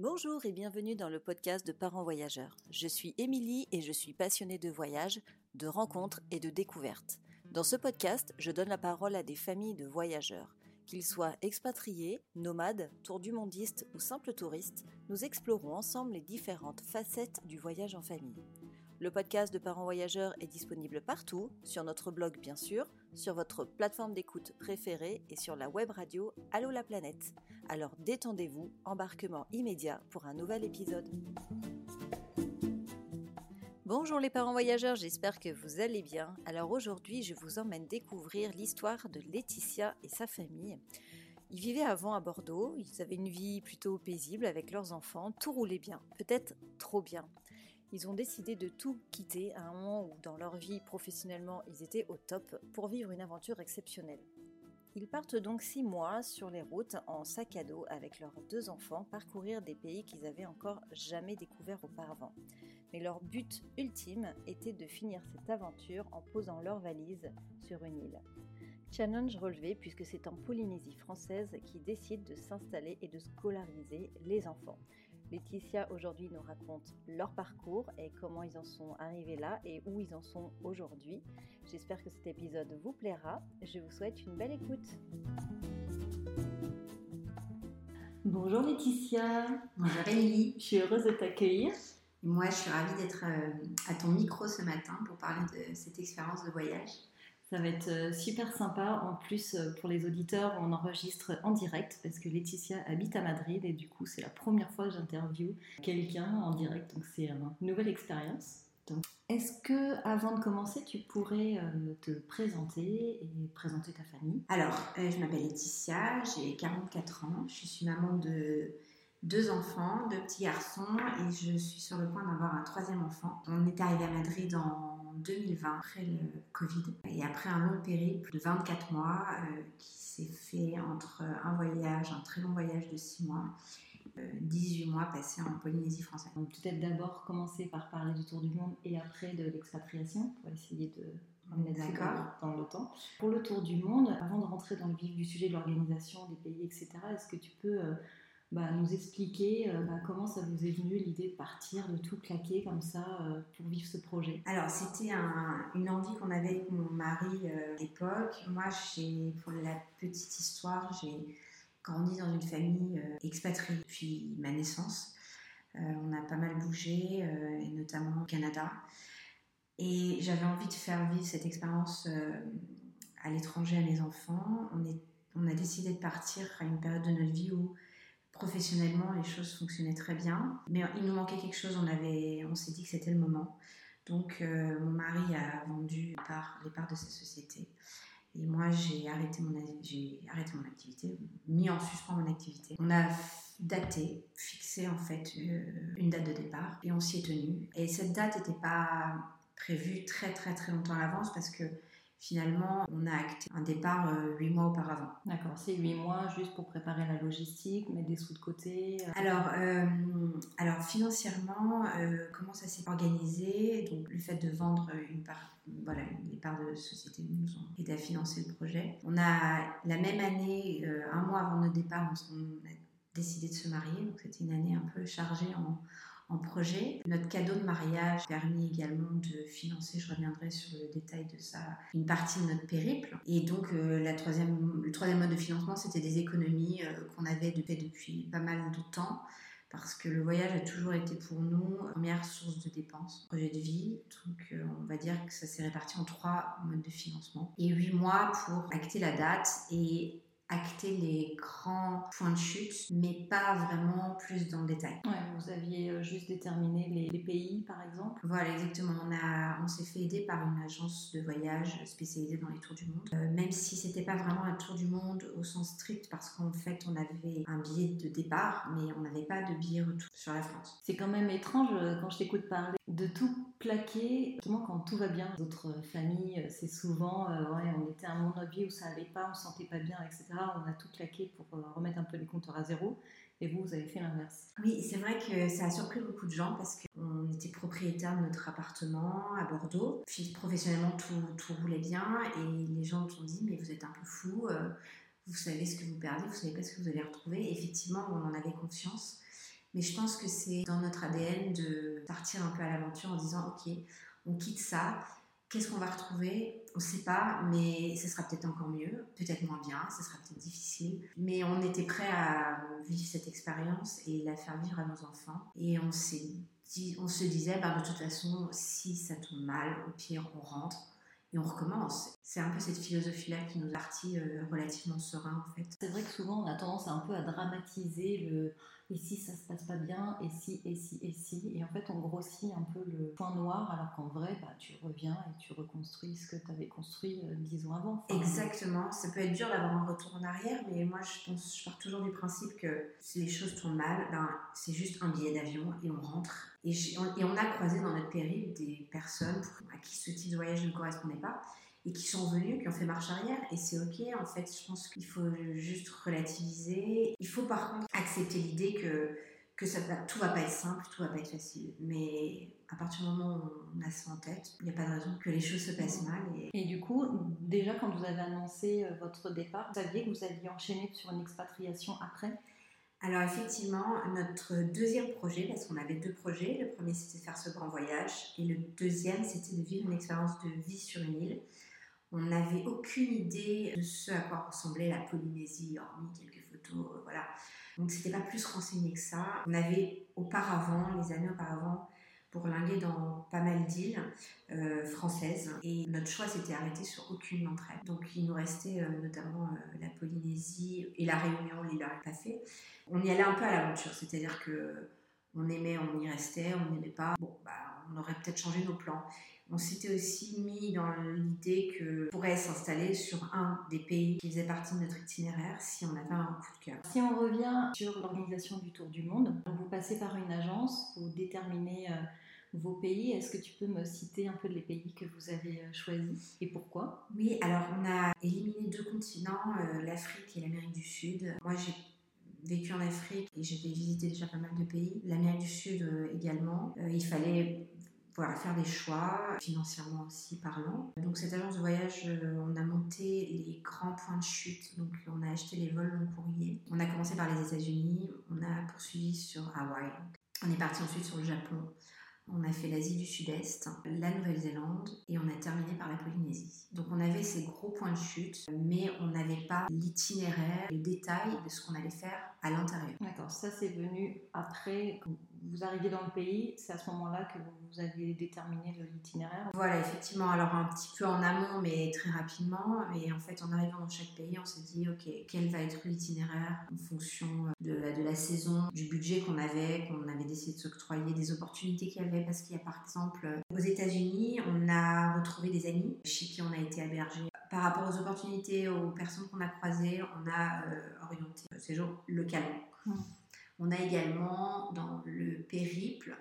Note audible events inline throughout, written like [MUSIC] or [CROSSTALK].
Bonjour et bienvenue dans le podcast de Parents Voyageurs. Je suis Émilie et je suis passionnée de voyages, de rencontres et de découvertes. Dans ce podcast, je donne la parole à des familles de voyageurs. Qu'ils soient expatriés, nomades, tour du mondistes ou simples touristes, nous explorons ensemble les différentes facettes du voyage en famille. Le podcast de Parents Voyageurs est disponible partout, sur notre blog bien sûr, sur votre plateforme d'écoute préférée et sur la web radio Allo la planète. Alors détendez-vous, embarquement immédiat pour un nouvel épisode. Bonjour les parents voyageurs, j'espère que vous allez bien. Alors aujourd'hui, je vous emmène découvrir l'histoire de Laetitia et sa famille. Ils vivaient avant à Bordeaux, ils avaient une vie plutôt paisible avec leurs enfants, tout roulait bien, peut-être trop bien. Ils ont décidé de tout quitter à un moment où dans leur vie professionnellement ils étaient au top pour vivre une aventure exceptionnelle. Ils partent donc six mois sur les routes en sac à dos avec leurs deux enfants parcourir des pays qu'ils avaient encore jamais découverts auparavant. Mais leur but ultime était de finir cette aventure en posant leurs valises sur une île. Challenge relevé puisque c'est en Polynésie française qu'ils décident de s'installer et de scolariser les enfants. Laetitia aujourd'hui nous raconte leur parcours et comment ils en sont arrivés là et où ils en sont aujourd'hui. J'espère que cet épisode vous plaira. Je vous souhaite une belle écoute. Bonjour Laetitia. Bonjour Émilie. Je suis heureuse de t'accueillir. Moi, je suis ravie d'être euh, à ton micro ce matin pour parler de cette expérience de voyage. Ça va être euh, super sympa. En plus, euh, pour les auditeurs, on enregistre en direct parce que Laetitia habite à Madrid et du coup, c'est la première fois que j'interviewe quelqu'un en direct. Donc, c'est une nouvelle expérience. Est-ce que, avant de commencer, tu pourrais euh, te présenter et présenter ta famille? Alors, je m'appelle Laetitia, j'ai 44 ans, je suis maman de deux enfants, deux petits garçons, et je suis sur le point d'avoir un troisième enfant. On est arrivé à Madrid en 2020, après le Covid, et après un long périple de 24 mois euh, qui s'est fait entre un voyage, un très long voyage de 6 mois, 18 euh, mois passés en Polynésie française. Donc peut-être d'abord commencer par parler du tour du monde et après de l'expatriation pour essayer de D'accord. dans le temps. Pour le tour du monde, avant de rentrer dans le vif du sujet de l'organisation des pays, etc., est-ce que tu peux euh, bah, nous expliquer euh, bah, comment ça vous est venu l'idée de partir, de tout claquer comme ça euh, pour vivre ce projet? Alors c'était une envie qu'on avait avec mon mari euh, à l'époque. Moi, pour la petite histoire, j'ai grandi dans une famille expatriée depuis ma naissance. on a pas mal bougé, et notamment au Canada. Et j'avais envie de faire vivre cette expérience à l'étranger à mes enfants. On, est, on a décidé de partir à une période de notre vie où Professionnellement, les choses fonctionnaient très bien, mais il nous manquait quelque chose. On avait, on s'est dit que c'était le moment. Donc, euh, mon mari a vendu les parts, de sa société. Et moi, j'ai arrêté, mon, j'ai arrêté mon activité, mis en suspens mon activité. On a daté, fixé en fait euh, une date de départ et on s'y est tenu. Et cette date n'était pas prévue très très très longtemps à l'avance parce que finalement, on a acté un départ euh, huit mois auparavant. D'accord, c'est huit mois juste pour préparer la logistique, mettre des sous de côté. Euh. Alors, euh, alors financièrement, comment ça s'est organisé? Donc, le fait de vendre une part, voilà, les parts de société nous ont aidé à financer le projet. On a la même année, un mois avant notre départ, on, on a décidé de se marier. Donc, c'était une année un peu chargée en en projet. Notre cadeau de mariage permis également de financer, je reviendrai sur le détail de ça, une partie de notre périple. Et donc euh, la troisième, le troisième mode de financement, c'était des économies euh, qu'on avait fait depuis pas mal de temps parce que le voyage a toujours été pour nous première source de dépenses, projet de vie. Donc euh, on va dire que ça s'est réparti en trois modes de financement. Et huit mois pour acter la date et acter les grands points de chute, mais pas vraiment plus dans le détail. Ouais, vous aviez euh, juste déterminé les, pays, par exemple Voilà, exactement. On, a, on s'est fait aider par une agence de voyage spécialisée dans les tours du monde, euh, même si c'était pas vraiment un tour du monde au sens strict, parce qu'en fait, on avait un billet de départ, mais on n'avait pas de billet retour sur la France. C'est quand même étrange euh, quand je t'écoute parler de tout plaquer, justement quand tout va bien. D'autres familles, c'est souvent, ouais, on était à un moment de vie où ça allait pas, on se sentait pas bien, etc on a tout claqué pour euh, remettre un peu les compteurs à zéro. Et vous, vous avez fait l'inverse. Oui, c'est vrai que ça a surpris beaucoup de gens parce qu'on était propriétaire de notre appartement à Bordeaux. Puis professionnellement, tout, tout roulait bien et les gens nous ont dit Mais vous êtes un peu fou, euh, vous savez ce que vous perdez, vous savez pas ce que vous allez retrouver. effectivement, on en avait confiance. Mais je pense que c'est dans notre ADN de partir un peu à l'aventure en disant ok, on quitte ça, qu'est-ce qu'on va retrouver? On ne sait pas, mais ce sera peut-être encore mieux, peut-être moins bien, ce sera peut-être difficile. Mais on était prêt à vivre cette expérience et la faire vivre à nos enfants. Et on, dit, on se disait, bah, de toute façon, si ça tourne mal, au pire, on rentre et on recommence. C'est un peu cette philosophie-là qui nous a parti euh, relativement serein en fait. C'est vrai que souvent on a tendance un peu à dramatiser le et si ça se passe pas bien, et si, et si, et si? Et en fait, on grossit un peu le point noir, alors qu'en vrai, bah, tu reviens et tu reconstruis ce que tu avais construit euh, dix ans avant. Exactement. Ça peut être dur d'avoir un retour en arrière, mais moi, je, pense, je pars toujours du principe que si les choses tournent mal, ben, c'est juste un billet d'avion et on rentre. Et, et on a croisé dans notre périple des personnes à qui ce type de voyage ne correspondait pas et qui sont venus, qui ont fait marche arrière. Et c'est ok, en fait, je pense qu'il faut juste relativiser. Il faut par contre accepter l'idée que, que ça tout va pas être simple, tout va pas être facile. Mais à partir du moment où on a ça en tête, il n'y a pas de raison que les choses se passent mal. Et... du coup, déjà quand vous avez annoncé euh, votre départ, vous saviez que vous alliez enchaîner sur une expatriation après? Alors effectivement, notre deuxième projet, parce qu'on avait deux projets, le premier c'était de faire ce grand voyage et le deuxième c'était de vivre une expérience de vie sur une île. On n'avait aucune idée de ce à quoi ressemblait la Polynésie, hormis quelques photos, euh, voilà. Donc c'était pas plus renseigné que ça. On avait auparavant, les années auparavant, bourlingué dans pas mal d'îles euh, françaises et notre choix s'était arrêté sur aucune d'entre elles. Donc il nous restait euh, notamment la Polynésie et la Réunion, l'île passée. On y allait un peu à l'aventure, c'est-à-dire que on aimait, on y restait, on n'aimait pas. Bon, bah, on aurait peut-être changé nos plans. On s'était aussi mis dans l'idée que pourrait s'installer sur un des pays qui faisait partie de notre itinéraire si on avait un coup de cœur. Si on revient sur l'organisation du Tour du Monde, vous passez par une agence, vous déterminez euh, vos pays. Est-ce que tu peux me citer un peu les pays que vous avez euh, choisis et pourquoi? Oui, alors on a éliminé deux continents, euh, l'Afrique et l'Amérique du Sud. Moi j'ai vécu en Afrique et j'ai visité déjà pas mal de pays. L'Amérique du Sud également. il fallait faire des choix, financièrement aussi parlant. Donc cette agence de voyage, euh, on a monté les grands points de chute, donc on a acheté les vols long courrier. On a commencé par les États-Unis, on a poursuivi sur Hawaï. On est parti ensuite sur le Japon, on a fait l'Asie du Sud-Est, la Nouvelle-Zélande et on a terminé par la Polynésie. Donc on avait ces gros points de chute, mais on n'avait pas l'itinéraire, les détails de ce qu'on allait faire à l'intérieur. D'accord, ça c'est venu après vous arrivez dans le pays, c'est à ce moment-là que vous avez déterminé l'itinéraire Voilà, effectivement. Alors un petit peu en amont, mais très rapidement. Et en fait, en arrivant dans chaque pays, on s'est dit, OK, quel va être l'itinéraire en fonction de, de, la saison, du budget qu'on avait, qu'on avait décidé de s'octroyer, des opportunités qu'il y avait. Parce qu'il y a par exemple, aux États-Unis, on a retrouvé des amis chez qui on a été hébergé. Par rapport aux opportunités, aux personnes qu'on a croisées, on a euh, orienté le séjour localement. Mmh. On a également dans le périple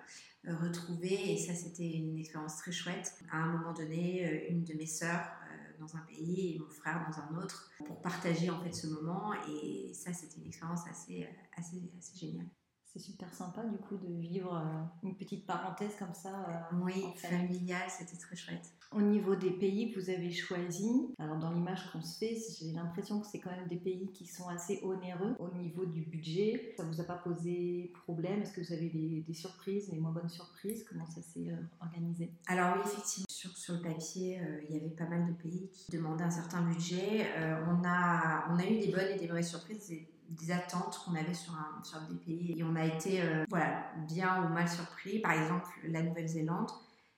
euh, retrouvé, et ça c'était une expérience très chouette, à un moment donné, euh, une de mes sœurs euh, dans un pays et mon frère dans un autre, pour partager en fait ce moment, et ça c'était une expérience assez, assez, assez géniale. C'est super sympa du coup de vivre une petite parenthèse comme ça. oui, familiale, c'était très chouette. Au niveau des pays que vous avez choisis, alors dans l'image qu'on se fait, j'ai l'impression que c'est quand même des pays qui sont assez onéreux au niveau du budget. Ça vous a pas posé problème? Est-ce que vous avez des, surprises, des moins bonnes surprises? Comment ça s'est euh, organisé? Alors oui, effectivement, sur, sur le papier, euh, il y avait pas mal de pays qui demandaient un certain budget. Euh, on, a, on a eu des bonnes et des mauvaises surprises. des attentes qu'on avait sur, sur des pays et on a été voilà, bien ou mal surpris. Par exemple, la Nouvelle-Zélande,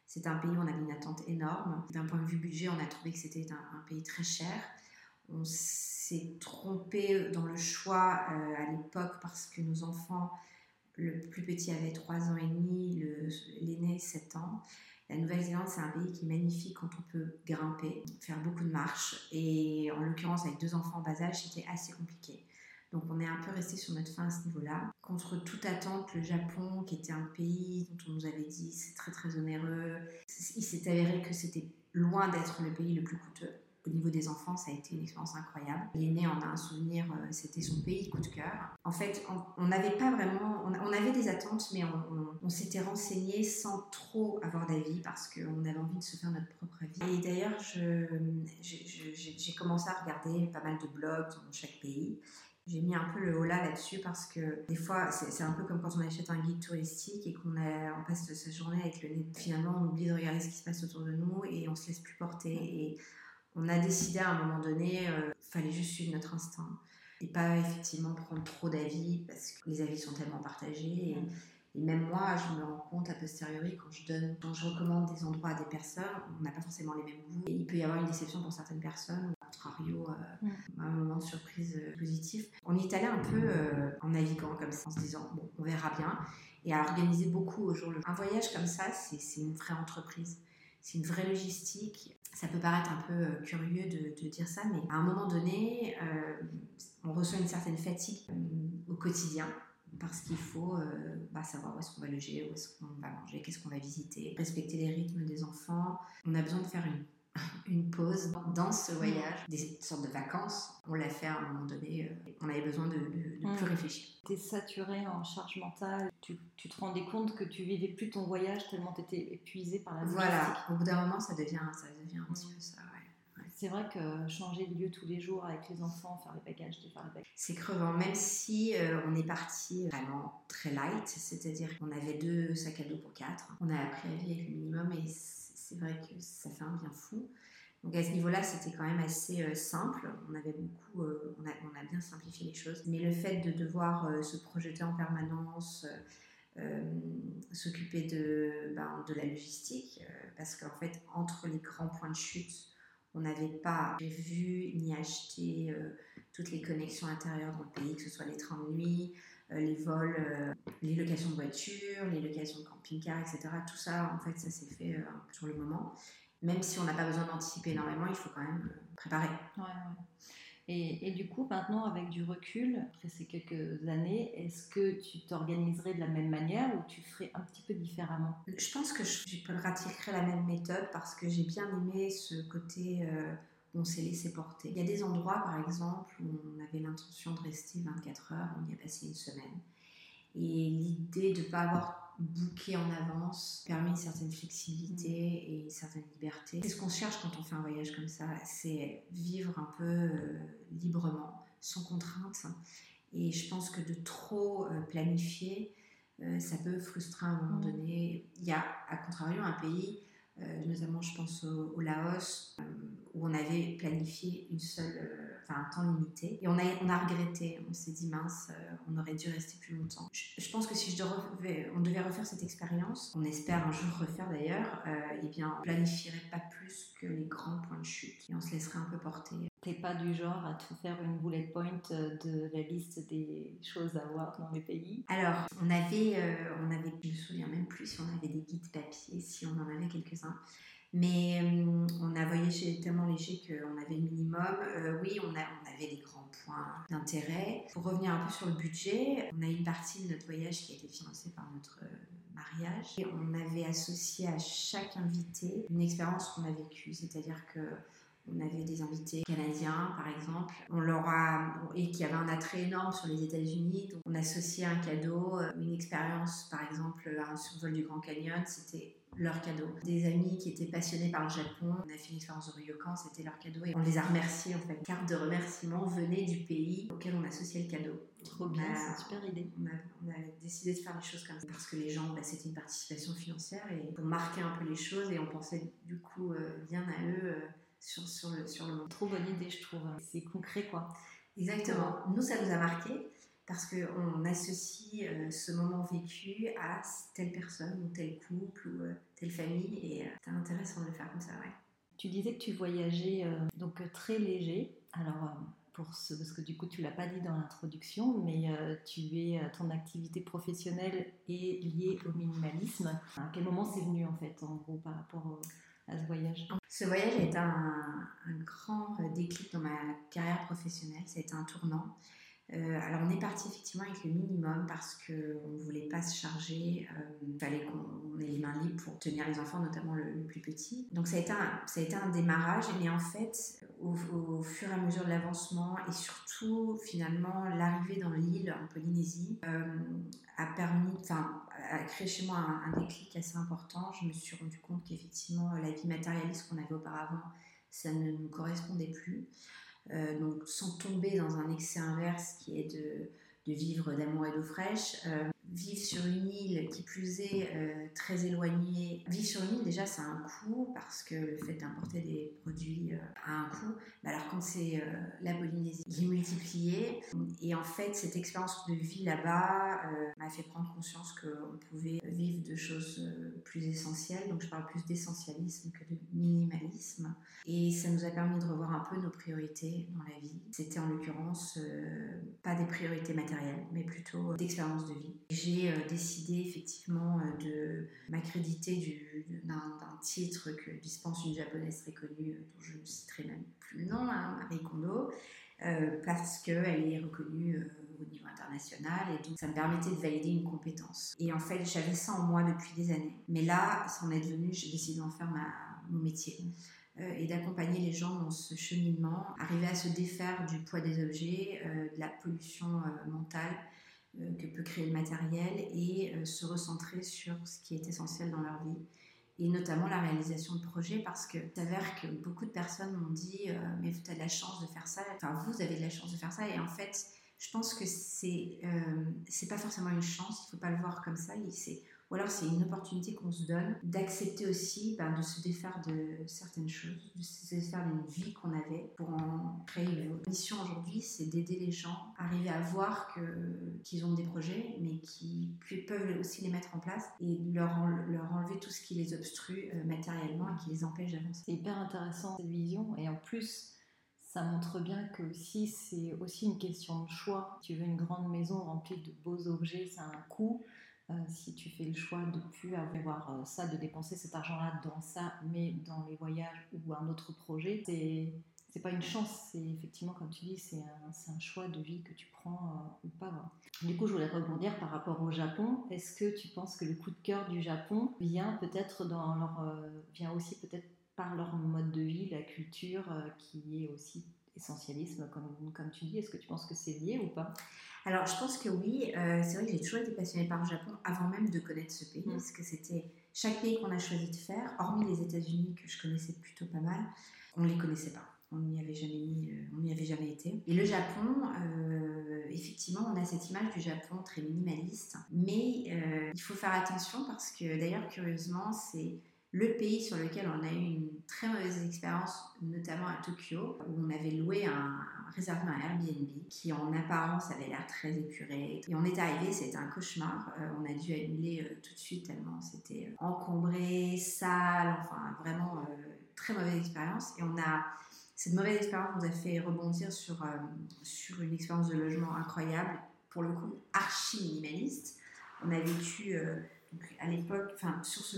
c'est un pays où on avait une attente énorme. D'un point de vue budget, on a trouvé que c'était un, pays très cher. On s'est trompé dans le choix euh, à l'époque parce que nos enfants, le plus petit avait 3 ans et demi, l'aîné 7 ans. La Nouvelle-Zélande, c'est un pays qui est magnifique quand on peut grimper, faire beaucoup de marches. Et en l'occurrence, avec deux enfants en bas âge, c'était assez compliqué. Donc on est un peu resté sur notre fin à ce niveau-là. Contre toute attente, le Japon, qui était un pays dont on nous avait dit c'est très très onéreux, il s'est avéré que c'était loin d'être le pays le plus coûteux. Au niveau des enfants, ça a été une expérience incroyable. L'aîné en a un souvenir, euh, c'était son pays coup de cœur. En fait, on n'avait pas vraiment, on, avait des attentes, mais on, s'était renseigné sans trop avoir d'avis parce qu'on avait envie de se faire notre propre avis. Et d'ailleurs, j'ai commencé à regarder pas mal de blogs dans chaque pays J'ai mis un peu le holà là-dessus parce que des fois, c'est un peu comme quand on achète un guide touristique et qu'on on passe sa journée avec le nez. Finalement, on oublie de regarder ce qui se passe autour de nous et on se laisse plus porter. Et on a décidé à un moment donné, il euh, fallait juste suivre notre instinct et pas effectivement prendre trop d'avis parce que les avis sont tellement partagés. Et, et même moi, je me rends compte a posteriori quand je donne, quand je recommande des endroits à des personnes, on n'a pas forcément les mêmes goûts. Et il peut y avoir une déception pour certaines personnes, contrario, euh, un moment de surprise euh, positif. On y est allé un peu euh, en naviguant comme ça, en se disant, bon, on verra bien. Et à organiser beaucoup au jour le jour. Un voyage comme ça, c'est une vraie entreprise. C'est une vraie logistique. Ça peut paraître un peu curieux de, de dire ça, mais à un moment donné, on reçoit une certaine fatigue au quotidien parce qu'il faut euh, bah, savoir où est-ce qu'on va loger, où est-ce qu'on va manger, qu'est-ce qu'on va visiter, respecter les rythmes des enfants. On a besoin de faire une, une pause dans ce voyage, des sortes de vacances. On l'a fait à un moment donné, euh, on avait besoin de, de, plus mm. réfléchir. Tu es saturé en charge mentale, tu, tu, te rendais compte que tu vivais plus ton voyage tellement tu étais épuisé par la Voilà, au bout d'un moment ça devient, ça devient un petit peu ça. C'est vrai que changer de lieu tous les jours avec les enfants, faire les bagages, défaire les bagages. C'est crevant, même si euh, on est parti vraiment très light, c'est-à-dire qu'on avait deux sacs à dos pour quatre. On a appris à vivre avec le minimum et c'est vrai que ça fait un bien fou. Donc à ce niveau-là, c'était quand même assez euh, simple. On avait beaucoup, euh, on, a, bien simplifié les choses. Mais le fait de devoir se projeter en permanence, s'occuper de, ben, de la logistique, parce qu'en fait, entre les grands points de chute on n'avait pas vu ni acheté euh, toutes les connexions intérieures dans le pays, que ce soit les trains de nuit, euh, les vols, euh, les locations de voitures, les locations de camping-car, etc. Tout ça, en fait, ça s'est fait sur le moment. Même si on n'a pas besoin d'anticiper énormément, il faut quand même préparer. Ouais, ouais. Et, du coup, maintenant, avec du recul, après ces quelques années, est-ce que tu t'organiserais de la même manière ou tu ferais un petit peu différemment? Je pense que je, je pratiquerais la même méthode parce que j'ai bien aimé ce côté euh, on s'est laissé porter. Il y a des endroits, par exemple, où on avait l'intention de rester 24 heures, on y a passé une semaine. Et l'idée de ne pas avoir booker en avance permet une certaine flexibilité mm. et une certaine liberté. C'est ce qu'on cherche quand on fait un voyage comme ça, c'est vivre un peu euh, librement, sans contrainte. Et je pense que de trop euh, planifier, euh, ça peut frustrer à un moment mm. donné. Il y a, à contrario, un pays, notamment je pense au Laos, où on avait planifié une seule un temps limité. Et on a, on a regretté, on s'est dit mince, euh, on aurait dû rester plus longtemps. Je, pense que si je devais, on devait refaire cette expérience, on espère un jour refaire d'ailleurs, euh, eh bien on planifierait pas plus que les grands points de chute et on se laisserait un peu porter. T'es pas du genre à te faire une bullet point euh, de la liste des choses à voir dans les pays? Alors, on avait, on avait, je me souviens même plus si on avait des guides papier, si on en avait quelques-uns. Mais euh, on a voyagé tellement léger qu'on avait le minimum. Euh, oui, on, avait des grands points d'intérêt. Pour revenir un peu sur le budget, on a une partie de notre voyage qui a été financée par notre euh, mariage. Et on avait associé à chaque invité une expérience qu'on a vécue. C'est-à-dire que on avait des invités canadiens, par exemple, on et qui avaient un attrait énorme sur les États-Unis. Donc, on associait un cadeau, une expérience, par exemple, un survol du Grand Canyon. C'était leur cadeau. Des amis qui étaient passionnés par le Japon, on a fait une expérience de Ryokan, c'était leur cadeau et on les a remerciés en fait. Carte de remerciement venait du pays auquel on associait le cadeau. Trop bien, c'est super idée. On a, décidé de faire les choses comme ça parce que les gens, bah, c'était une participation financière et pour marquer un peu les choses et on pensait du coup euh, bien à eux euh, sur, sur, le, sur le monde. Trop bonne idée, je trouve. C'est concret quoi. Exactement. Nous, ça nous a marqué parce qu'on associe euh, ce moment vécu à telle personne ou tel couple ou euh, telle famille et euh, c'est intéressant de le faire comme ça, ouais. Tu disais que tu voyageais donc très léger. Alors pour ce, parce que du coup tu l'as pas dit dans l'introduction, mais tu es ton activité professionnelle est liée au minimalisme. À quel moment c'est venu en fait, en gros, par rapport à ce voyage? Ce voyage a été un, un grand déclic dans ma carrière professionnelle. Ça a été un tournant. Euh, alors on est parti effectivement avec le minimum parce qu'on ne voulait pas se charger, euh, il fallait qu'on ait les mains libres pour tenir les enfants, notamment le, plus petit. Donc ça a, été un, ça a été un démarrage, mais en fait au, fur et à mesure de l'avancement et surtout finalement l'arrivée dans l'île en Polynésie euh, a permis, enfin a créé chez moi un, un, déclic assez important. Je me suis rendu compte qu'effectivement la vie matérialiste qu'on avait auparavant, ça ne nous correspondait plus. Donc sans tomber dans un excès inverse qui est de, vivre d'amour et d'eau fraîche vivre sur une île qui plus est euh, très éloignée. Vivre sur une île déjà c'est un coût parce que le fait d'importer des produits euh, a un coût. Mais alors quand c'est euh, la Polynésie, il est multiplié. Et en fait cette expérience de vie là-bas m'a fait prendre conscience qu'on pouvait vivre de choses plus essentielles. Donc je parle plus d'essentialisme que de minimalisme. Et ça nous a permis de revoir un peu nos priorités dans la vie. C'était en l'occurrence pas des priorités matérielles mais plutôt d'expérience de vie j'ai euh, décidé effectivement euh, de m'accréditer d'un titre que dispense une japonaise très connue, euh, dont je ne citerai même plus le nom, hein, Marie Kondo, parce qu'elle est reconnue au niveau international et donc ça me permettait de valider une compétence. Et en fait, j'avais ça en moi depuis des années. Mais là, ça en est devenu, j'ai décidé d'en faire mon métier et d'accompagner les gens dans ce cheminement, arriver à se défaire du poids des objets, de la pollution mentale que peut créer le matériel et euh, se recentrer sur ce qui est essentiel dans leur vie. Et notamment la réalisation de projets parce que s'avère que beaucoup de personnes m'ont dit euh, mais tu as de la chance de faire ça enfin vous avez de la chance de faire ça. Et en fait je pense que c'est c'est pas forcément une chance. Il faut pas le voir comme ça. C'est ou alors c'est une opportunité qu'on se donne d'accepter aussi ben, de se défaire de certaines choses, de se défaire d'une vie qu'on avait pour en créer une autre. La mission aujourd'hui, c'est d'aider les gens à arriver à voir qu'ils ont des projets, mais qui peuvent aussi les mettre en place et leur, leur enlever tout ce qui les obstrue euh, matériellement et qui les empêche d'avancer. C'est hyper intéressant cette vision et en plus, ça montre bien que aussi c'est aussi une question de choix. Tu veux une grande maison remplie de beaux objets, ça a un coût. Euh, si tu fais le choix de plus avoir euh, ça, de dépenser cet argent-là dans ça, mais dans les voyages ou un autre projet, c'est c'est pas une chance, c'est effectivement, comme tu dis, c'est un, un, choix de vie que tu prends euh, ou pas. Du coup, je voulais rebondir par rapport au Japon. Est-ce que tu penses que le coup de cœur du Japon vient peut-être dans leur, vient aussi peut-être par leur mode de vie, la culture qui est aussi essentialisme, comme, comme tu dis? Est-ce que tu penses que c'est lié ou pas? Alors, je pense que oui. Euh, c'est vrai que j'ai toujours été passionnée par le Japon avant même de connaître ce pays, mm. parce que c'était chaque pays qu'on a choisi de faire, hormis les États-Unis que je connaissais plutôt pas mal, on ne les connaissait pas. On n'y avait jamais euh, on n'y avait jamais été. Et le Japon, euh, effectivement, on a cette image du Japon très minimaliste, mais il faut faire attention parce que d'ailleurs, curieusement, c'est le pays sur lequel on a eu une très mauvaise expérience, notamment à Tokyo, où on avait loué un, réservé un Airbnb qui en apparence avait l'air très épuré. Et on est arrivé, c'était un cauchemar. Euh, on a dû annuler euh, tout de suite tellement c'était euh, encombré, sale, enfin vraiment très mauvaise expérience. Et on a cette mauvaise expérience nous a fait rebondir sur, sur une expérience de logement incroyable, pour le coup archi minimaliste. On a vécu à l'époque, enfin, sur ce,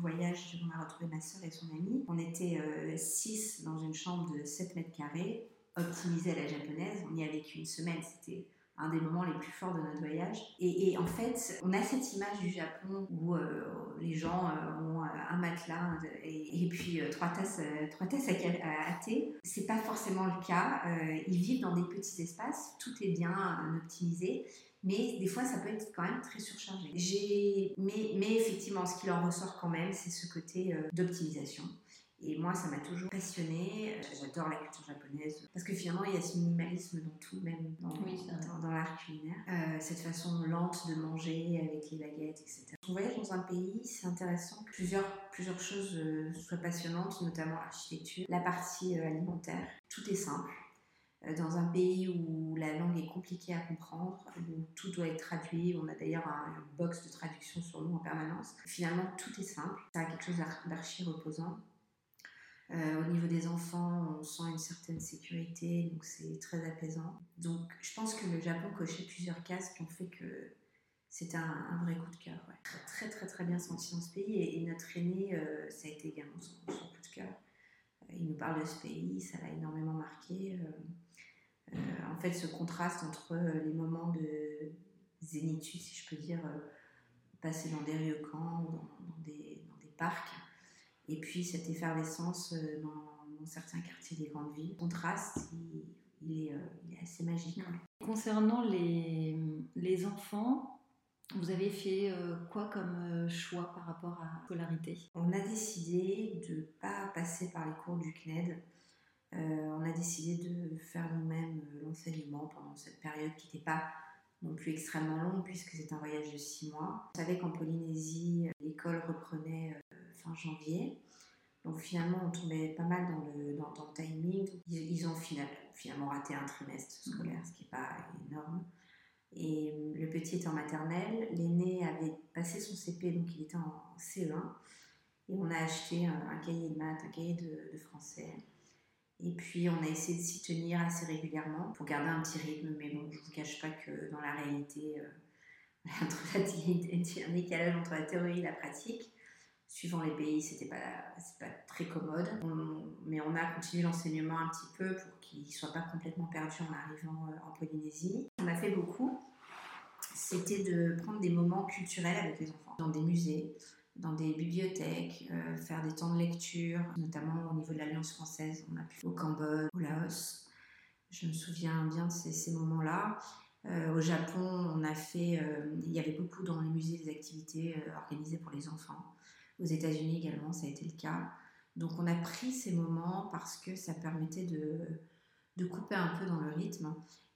voyage, on a retrouvé ma soeur et son amie. On était 6 euh, dans une chambre de 7 mètres carrés, optimisée à la japonaise. On y a vécu une semaine, c'était un des moments les plus forts de notre voyage. Et, en fait, on a cette image du Japon où euh, les gens euh, ont un matelas et, puis trois tasses, trois tasses à, à, thé. C'est pas forcément le cas. ils vivent dans des petits espaces, tout est bien optimisé. Mais des fois, ça peut être quand même très surchargé. Mais, effectivement, ce qui en ressort quand même, c'est ce côté euh, d'optimisation. Et moi, ça m'a toujours passionnée. Euh, j'adore la culture japonaise. Parce que finalement, il y a ce minimalisme dans tout, même dans, dans, l'art culinaire. Euh, cette façon lente de manger avec les baguettes, etc. On voyage dans un pays, c'est intéressant que plusieurs, plusieurs choses soient passionnantes, notamment l'architecture, la partie alimentaire. Tout est simple. Euh, dans un pays où la langue est compliquée à comprendre, où tout doit être traduit. On a d'ailleurs un, box de traduction sur nous en permanence. Finalement, tout est simple. Ça a quelque chose d'archi reposant. Euh, au niveau des enfants, on sent une certaine sécurité, donc c'est très apaisant. Donc je pense que le Japon cochait plusieurs cases qui ont fait que c'était un, vrai coup de cœur. Très, très très bien senti dans ce pays et, notre aîné, euh, ça a été également son, coup de cœur. il nous parle de ce pays, ça l'a énormément marqué. Euh, en fait, ce contraste entre euh, les moments de zénitude, si je peux dire, euh, passer dans des ryokan ou dans, des, dans, des, parcs, et puis cette effervescence dans, certains quartiers des grandes villes. Le contraste, il, est, assez magique. Concernant les, les, enfants, vous avez fait quoi comme choix par rapport à la scolarité? On a décidé de ne pas passer par les cours du CNED on a décidé de faire nous-mêmes l'enseignement pendant cette période qui n'était pas non plus extrêmement longue puisque c'est un voyage de six mois. On savait qu'en Polynésie, l'école reprenait fin janvier. Donc finalement, on tombait pas mal dans le, dans, le timing. Ils, ont finalement raté un trimestre scolaire, ce qui n'est pas énorme. Et euh, le petit était en maternelle. L'aîné avait passé son CP, donc il était en CE1. Et on a acheté un, cahier de maths, un cahier de, français. Et puis on a essayé de s'y tenir assez régulièrement pour garder un petit rythme. Mais bon, je ne vous cache pas que dans la réalité, euh, il y a un décalage [LAUGHS] entre la théorie et la pratique suivant les pays, c'était pas, pas très commode. mais on a continué l'enseignement un petit peu pour qu'il ne soit pas complètement perdu en arrivant euh, en Polynésie. On a fait beaucoup, c'était de prendre des moments culturels avec les enfants, dans des musées, dans des bibliothèques, euh, faire des temps de lecture, notamment au niveau de l'Alliance française. On a pu au Cambodge, au Laos. Je me souviens bien de ces, moments-là. Euh, au Japon, on a fait, il y avait beaucoup dans les musées des activités organisées pour les enfants. Aux États-Unis également, ça a été le cas. Donc on a pris ces moments parce que ça permettait de, de couper un peu dans le rythme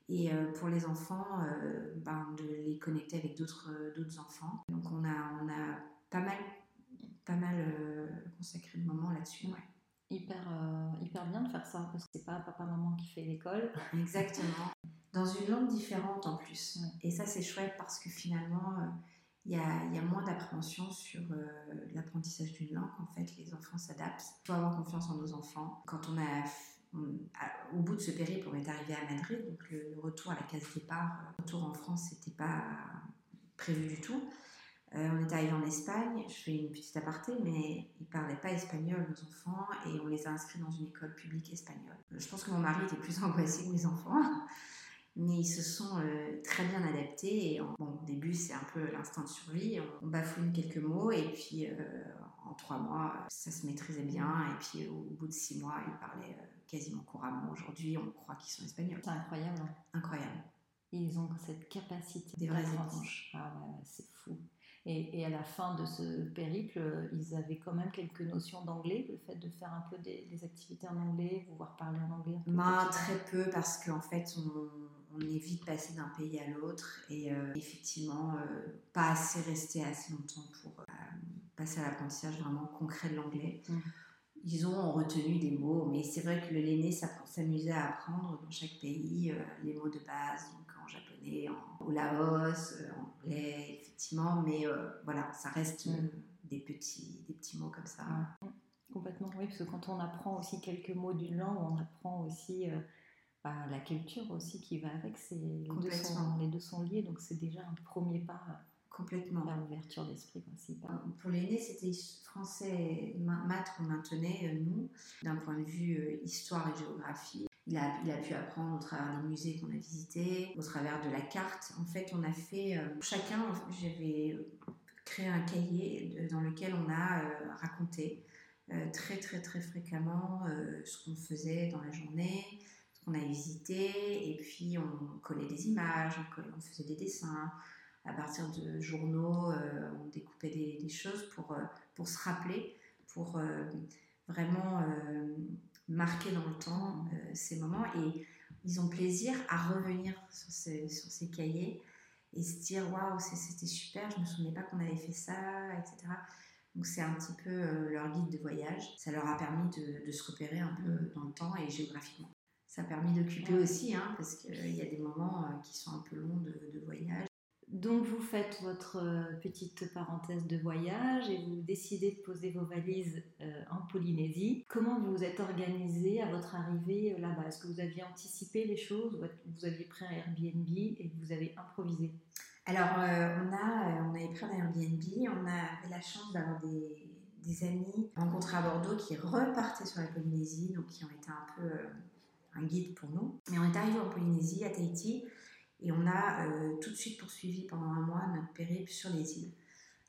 et euh, pour les enfants, euh, ben, de les connecter avec d'autres d'autres enfants. Donc on a, on a pas mal, pas mal euh, consacré de moments là-dessus. Hyper, hyper bien de faire ça parce que c'est pas papa-maman qui fait l'école. Exactement. Dans une langue différente en plus. Et ça c'est chouette parce que finalement il y a, y a, moins d'appréhension euh, l'apprentissage d'une langue. En fait, les enfants s'adaptent. Il faut avoir confiance en nos enfants. Quand on a, au bout de ce périple, on est arrivé à Madrid, donc le, retour à la case départ, le retour en France, c'était pas prévu du tout. Euh, on est arrivé en Espagne, je fais une petite aparté, mais ils parlaient pas espagnol, nos enfants, et on les a inscrits dans une école publique espagnole. Je pense que mon mari était plus [LAUGHS] angoissé que mes enfants mais ils se sont euh, très bien adaptés. Et bon, au début, c'est un peu l'instinct de survie. On, bafouille quelques mots et puis euh, en trois mois, ça se maîtrisait bien. Et puis au, bout de six mois, ils parlaient euh, quasiment couramment. Aujourd'hui, on croit qu'ils sont espagnols. C'est incroyable. Hein. Incroyable. Ils ont cette capacité. Des vrais Ah c'est fou. Et, à la fin de ce périple, ils avaient quand même quelques notions d'anglais, le fait de faire un peu des, activités en anglais, pouvoir parler en anglais ben, Très peu, parce qu'en fait, on, on est vite passé d'un pays à l'autre et euh, effectivement euh, pas assez resté assez longtemps pour euh, passer à l'apprentissage vraiment concret de l'anglais. Mm. Ils ont retenu des mots, mais c'est vrai que le l'aîné s'amusait à apprendre dans chaque pays les mots de base, donc en japonais, en, au Laos, en anglais, effectivement, mais voilà, ça reste mm. des, petits, des petits mots comme ça. Mm. Complètement, oui, parce que quand on apprend aussi quelques mots d'une langue, on apprend aussi la culture aussi qui va avec. C'est, les, deux sont, les deux sont liés, donc c'est déjà un premier pas Complètement. vers l'ouverture d'esprit principal. Pour l'aîné, c'était français maths qu'on maintenait, euh, nous, d'un point de vue euh, histoire et géographie. Il a, il a, pu apprendre au travers des musées qu'on a visités, au travers de la carte. En fait, on a fait, euh, chacun, j'avais créé un cahier dans lequel on a raconté très très très fréquemment ce qu'on faisait dans la journée, on a visité et puis on collait des images, on, faisait des dessins. À partir de journaux, euh, on découpait des, choses pour, euh, pour se rappeler, pour euh, vraiment marquer dans le temps ces moments. Et ils ont plaisir à revenir sur ces, sur cahiers et se dire waouh, c'était super, je me souvenais pas qu'on avait fait ça, etc. Donc c'est un petit peu leur guide de voyage. Ça leur a permis de se repérer un peu dans le temps et géographiquement ça a permis d'occuper aussi, hein, parce qu'il euh, y a des moments euh, qui sont un peu longs de, voyage. Donc vous faites votre euh, petite parenthèse de voyage et vous décidez de poser vos valises en Polynésie. Comment vous vous êtes organisé à votre arrivée là-bas? Est-ce que vous aviez anticipé les choses Vous aviez pris un Airbnb et vous avez improvisé? Alors on, a, on avait pris un Airbnb, on a la chance d'avoir des, des, amis rencontrés à Bordeaux qui repartaient sur la Polynésie, donc qui ont été un peu un guide pour nous. Mais on est arrivé en Polynésie, à Tahiti, et on a euh, tout de suite poursuivi pendant un mois notre périple sur les îles.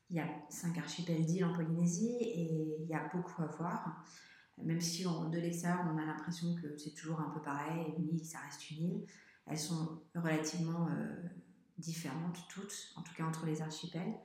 Il y a cinq archipels d'îles en Polynésie et il y a beaucoup à voir. Même si de l'extérieur on a l'impression que c'est toujours un peu pareil, une île ça reste une île, elles sont relativement euh, différentes toutes, en tout cas entre les archipels.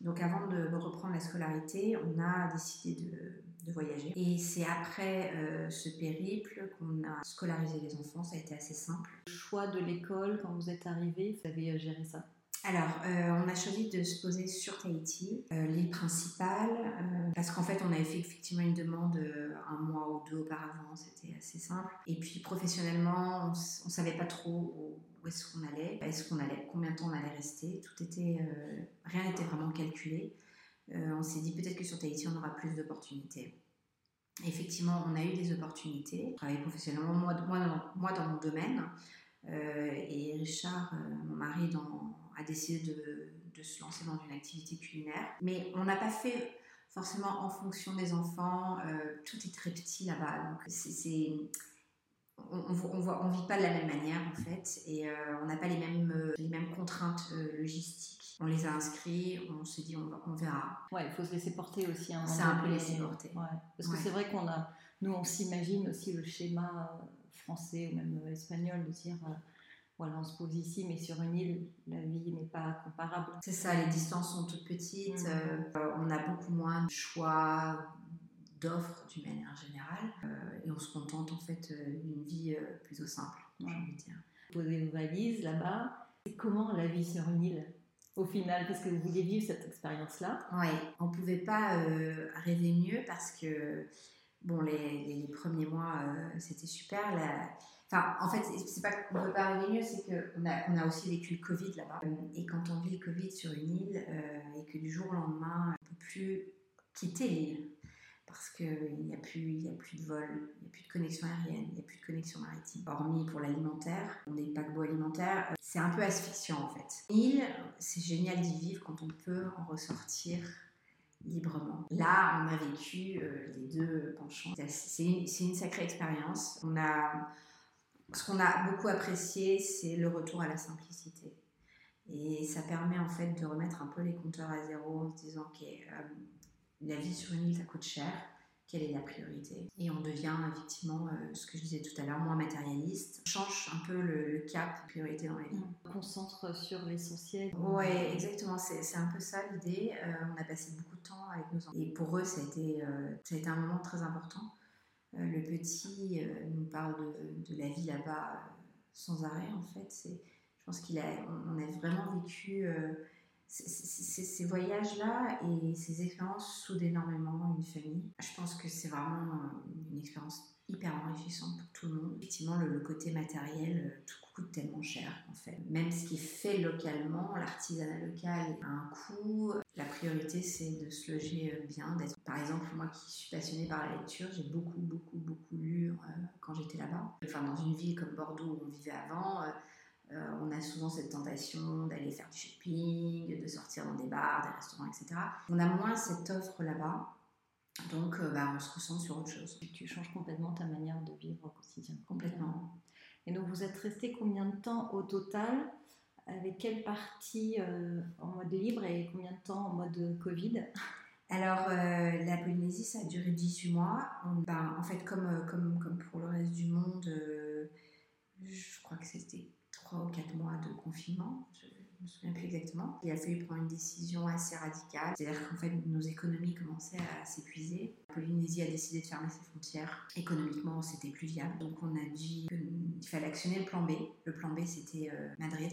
Donc avant de reprendre la scolarité, on a décidé de, voyager. Et c'est après euh, ce périple qu'on a scolarisé les enfants, ça a été assez simple. Le choix de l'école, quand vous êtes arrivé, vous avez géré ça? Alors, euh, on a choisi de se poser sur Tahiti, euh, l'île principale, euh, parce qu'en fait, on avait fait effectivement une demande un mois ou deux auparavant, c'était assez simple. Et puis, professionnellement, on ne savait pas trop où est-ce qu'on allait, est-ce qu'on allait, combien de temps on allait rester. Tout était, rien n'était vraiment calculé. On s'est dit peut-être que sur Tahiti, on aura plus d'opportunités. Effectivement, on a eu des opportunités. Je professionnellement, moi, dans mon domaine, et Richard, mon mari, a décidé de, se lancer dans une activité culinaire. Mais on n'a pas fait forcément en fonction des enfants. Euh, tout est très petit là-bas. Donc c'est, on ne on, vit pas de la même manière en fait. Et euh, on n'a pas les mêmes, euh, les mêmes contraintes logistiques. On les a inscrits, on se dit on, on verra. Ouais, il faut se laisser porter aussi. Hein, c'est un peu laisser porter. Parce que c'est vrai qu'on a, nous on s'imagine aussi le schéma français ou même espagnol de dire voilà, on se pose ici, mais sur une île, la vie n'est pas comparable. C'est ça, les distances sont toutes petites, mmh. euh, on a beaucoup moins de choix d'offres d'une manière générale, euh, et on se contente en fait euh, d'une vie plutôt simple, j'ai envie de dire. Poser vos valises là-bas, comment la vie sur une île au final, parce que vous vouliez vivre cette expérience-là? Oui, on ne pouvait pas rêver mieux parce que, bon, les, les premiers mois, c'était super. La, Enfin, en fait, c'est pas qu'on ne peut pas arriver mieux, c'est qu'on a, on a aussi vécu le Covid là-bas. Et quand on vit le Covid sur une île euh, et que du jour au lendemain, on ne peut plus quitter l'île parce qu'il n'y a, plus, a plus de vol, il n'y a plus de connexion aérienne, il n'y a plus de connexion maritime. Hormis pour l'alimentaire, on est paquebot alimentaire, euh, c'est un peu asphyxiant en fait. L'île, c'est génial d'y vivre quand on peut en ressortir librement. Là, on a vécu euh, les deux penchants. C'est une, sacrée expérience. Ce qu'on a beaucoup apprécié, c'est le retour à la simplicité. Et ça permet en fait de remettre un peu les compteurs à zéro en se disant euh, la vie sur une île, ça coûte cher. Quelle est la priorité? Et on devient effectivement, euh, ce que je disais tout à l'heure, moins matérialiste. On change un peu le, cap priorité dans la vie. On concentre sur l'essentiel. Oui, exactement. C'est un peu ça l'idée. Euh, on a passé beaucoup de temps avec nos enfants. Et pour eux, ça a été, ça a été un moment très important euh, le petit euh, nous parle de, la vie là-bas euh, sans arrêt, en fait. Je pense qu'il a, on a vraiment vécu ces voyages-là et ces expériences soudent énormément une famille. Je pense que c'est vraiment une expérience hyper enrichissante pour tout le monde. Effectivement, le, côté matériel, euh, tout coûte tellement cher en fait. Même ce qui est fait localement, l'artisanat local a un coût. La priorité, c'est de se loger euh, bien. D'être... Par exemple, moi qui suis passionnée par la lecture, j'ai beaucoup, beaucoup, beaucoup lu euh, quand j'étais là-bas. Enfin, dans une ville comme Bordeaux où on vivait avant, on a souvent cette tentation d'aller faire du shopping, de sortir dans des bars, des restaurants, etc. On a moins cette offre là-bas. Donc, euh, bah, on se ressent sur autre chose. tu changes complètement ta manière de vivre au quotidien. Complètement. Et donc, vous êtes resté combien de temps au total? Avec quelle partie euh, en mode libre et combien de temps en mode Covid? Alors, euh, la Polynésie, ça a duré 18 mois. Ben, en fait, comme, comme, comme pour le reste du monde, je crois que c'était 3 ou 4 mois de confinement je me souviens plus exactement. Il a fallu prendre une décision assez radicale. C'est-à-dire qu'en fait, nos économies commençaient à s'épuiser. La Polynésie a décidé de fermer ses frontières. Économiquement, c'était plus viable. Donc, on a dit qu'il fallait actionner le plan B. Le plan B, c'était euh, Madrid.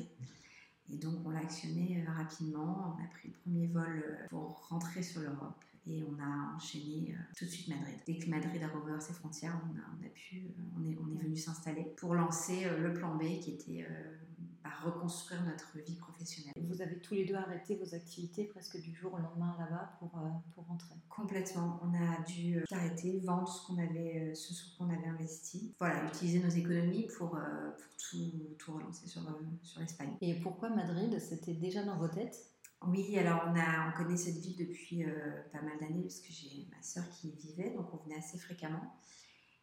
Et donc, on l'a actionné euh, rapidement. On a pris le premier vol euh, pour rentrer sur l'Europe et on a enchaîné tout de suite Madrid. Dès que Madrid a rouvert ses frontières, on a, pu, on est, on est venu s'installer pour lancer le plan B qui était à reconstruire notre vie professionnelle. Vous avez tous les deux arrêté vos activités presque du jour au lendemain là-bas pour, euh, pour rentrer Complètement. On a dû euh, arrêter, vendre ce qu'on avait, euh, ce sur quoi on avait investi. Voilà, utiliser nos économies pour, pour tout, tout, relancer sur, sur l'Espagne. Et pourquoi Madrid C'était déjà dans vos têtes? Oui, alors on, a, on connaît cette ville depuis pas mal d'années parce que j'ai ma sœur qui y vivait, donc on venait assez fréquemment.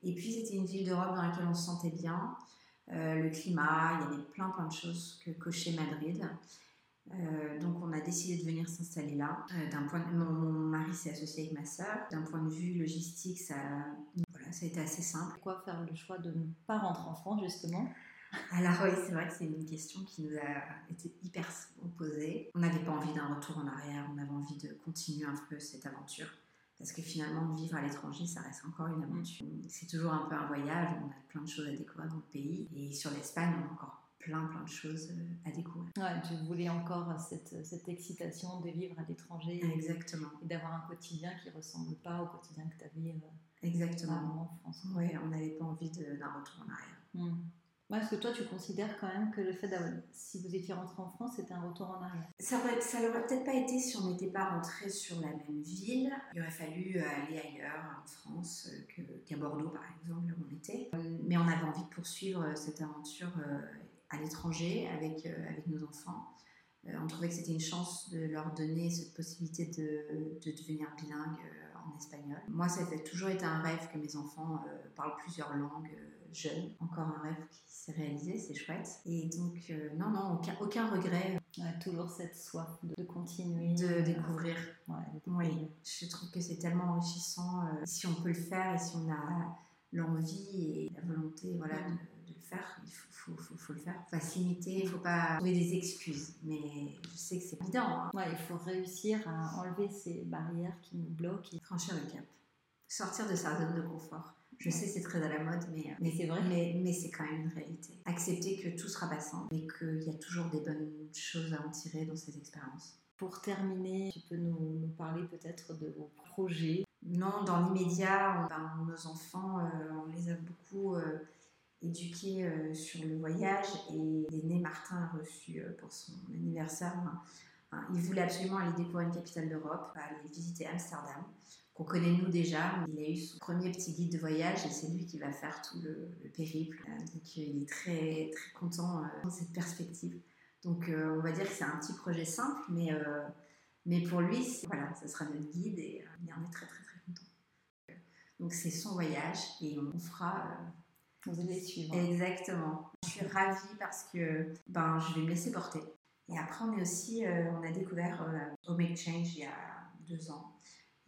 Et puis c'était une ville d'Europe dans laquelle on se sentait bien. Euh, le climat, il y avait plein plein de choses que cochait Madrid. Euh, donc on a décidé de venir s'installer là. Euh, d'un point mon, mari s'est associé avec ma sœur. D'un point de vue logistique, ça, voilà, ça a été assez simple. Pourquoi faire le choix de ne pas rentrer en France justement? Alors oui, c'est vrai que c'est une question qui nous a été hyper souvent posée. On n'avait pas envie d'un retour en arrière, on avait envie de continuer un peu cette aventure. Parce que finalement, vivre à l'étranger, ça reste encore une aventure. C'est toujours un peu un voyage, on a plein de choses à découvrir dans le pays. Et sur l'Espagne, on a encore plein plein de choses euh, à découvrir. Ouais, tu voulais encore cette, cette excitation de vivre à l'étranger. Exactement. Et d'avoir un quotidien qui ne ressemble pas au quotidien que tu avais euh, Exactement. en France. Oui, on n'avait pas envie d'un retour en arrière. Hmm. Ouais, parce que toi, tu considères quand même que le fait d'avoir, si vous étiez rentré en France, c'était un retour en arrière? Ça aurait, ça l'aurait peut-être pas été si on n'était pas rentré sur la même ville. Il aurait fallu euh, aller ailleurs en France qu'à Bordeaux, par exemple, où on était. Mais on avait envie de poursuivre cette aventure à l'étranger avec, euh, avec nos enfants. Euh, on trouvait que c'était une chance de leur donner cette possibilité de, de devenir bilingue euh, en espagnol. Moi, ça a toujours été un rêve que mes enfants parlent plusieurs langues jeunes. Encore un rêve qui s'est réalisé, c'est chouette. Et donc, non, non, aucun, aucun regret. toujours cette soif de, continuer. De découvrir. Ouais, Oui, je trouve que c'est tellement enrichissant. si on peut le faire et si on a l'envie et la volonté voilà, de, de, le faire, il faut faut, faut, faut, le faire. Faut pas s'imiter, il faut pas trouver des excuses. Mais je sais que c'est évident. Hein. Ouais, il faut réussir à enlever ces barrières qui nous bloquent. Et... Franchir le cap. Sortir de sa zone de confort. Je sais, c'est très à la mode, mais, mais c'est vrai. Mais, mais c'est quand même une réalité. Accepter que tout sera passant, mais qu'il y a toujours des bonnes choses à en tirer dans ces expériences. Pour terminer, tu peux nous, nous parler peut-être de vos projets? Non, dans l'immédiat, ben, nos enfants, euh, on les a beaucoup. Euh, éduqué euh, sur le voyage et l'aîné Martin a reçu euh, pour son anniversaire. il voulait absolument aller découvrir une capitale d'Europe, aller visiter Amsterdam, qu'on connaît nous déjà. Il a eu son premier petit guide de voyage et c'est lui qui va faire tout le, périple. Donc il est très, très content euh, dans cette perspective. Donc on va dire que c'est un petit projet simple, mais, mais pour lui, voilà, ça sera notre guide et il en est très très très content. Donc c'est son voyage et on fera vous allez suivre. Exactement. Je suis ravie parce que ben, je vais me laisser porter. Et après, on est aussi, euh, on a découvert euh, Home Exchange il y a deux ans.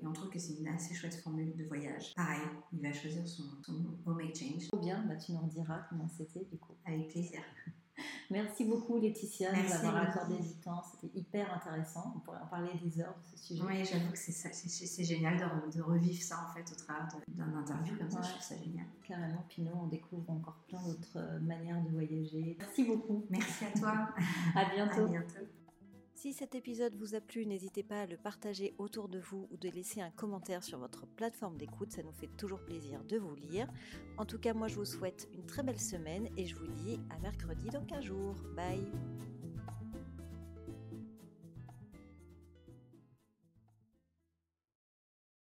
Et on trouve que c'est une assez chouette formule de voyage. Pareil, il va choisir son, son Home Exchange. Trop bien, bah, tu nous rediras comment c'était du coup. Avec plaisir. [LAUGHS] Merci beaucoup Laetitia de nous avoir accordé du temps. C'était hyper intéressant. On pourrait en parler des heures de ce sujet. Oui, j'avoue que c'est génial de, de, revivre ça en fait au travers d'un interview comme ça. Je trouve ça génial. Carrément. Puis nous, on découvre encore plein d'autres euh, manières de voyager. Merci beaucoup. Merci à toi. [LAUGHS] à bientôt. À bientôt. Si cet épisode vous a plu, n'hésitez pas à le partager autour de vous ou de laisser un commentaire sur votre plateforme d'écoute, ça nous fait toujours plaisir de vous lire. En tout cas, moi je vous souhaite une très belle semaine et je vous dis à mercredi dans 15 jours. Bye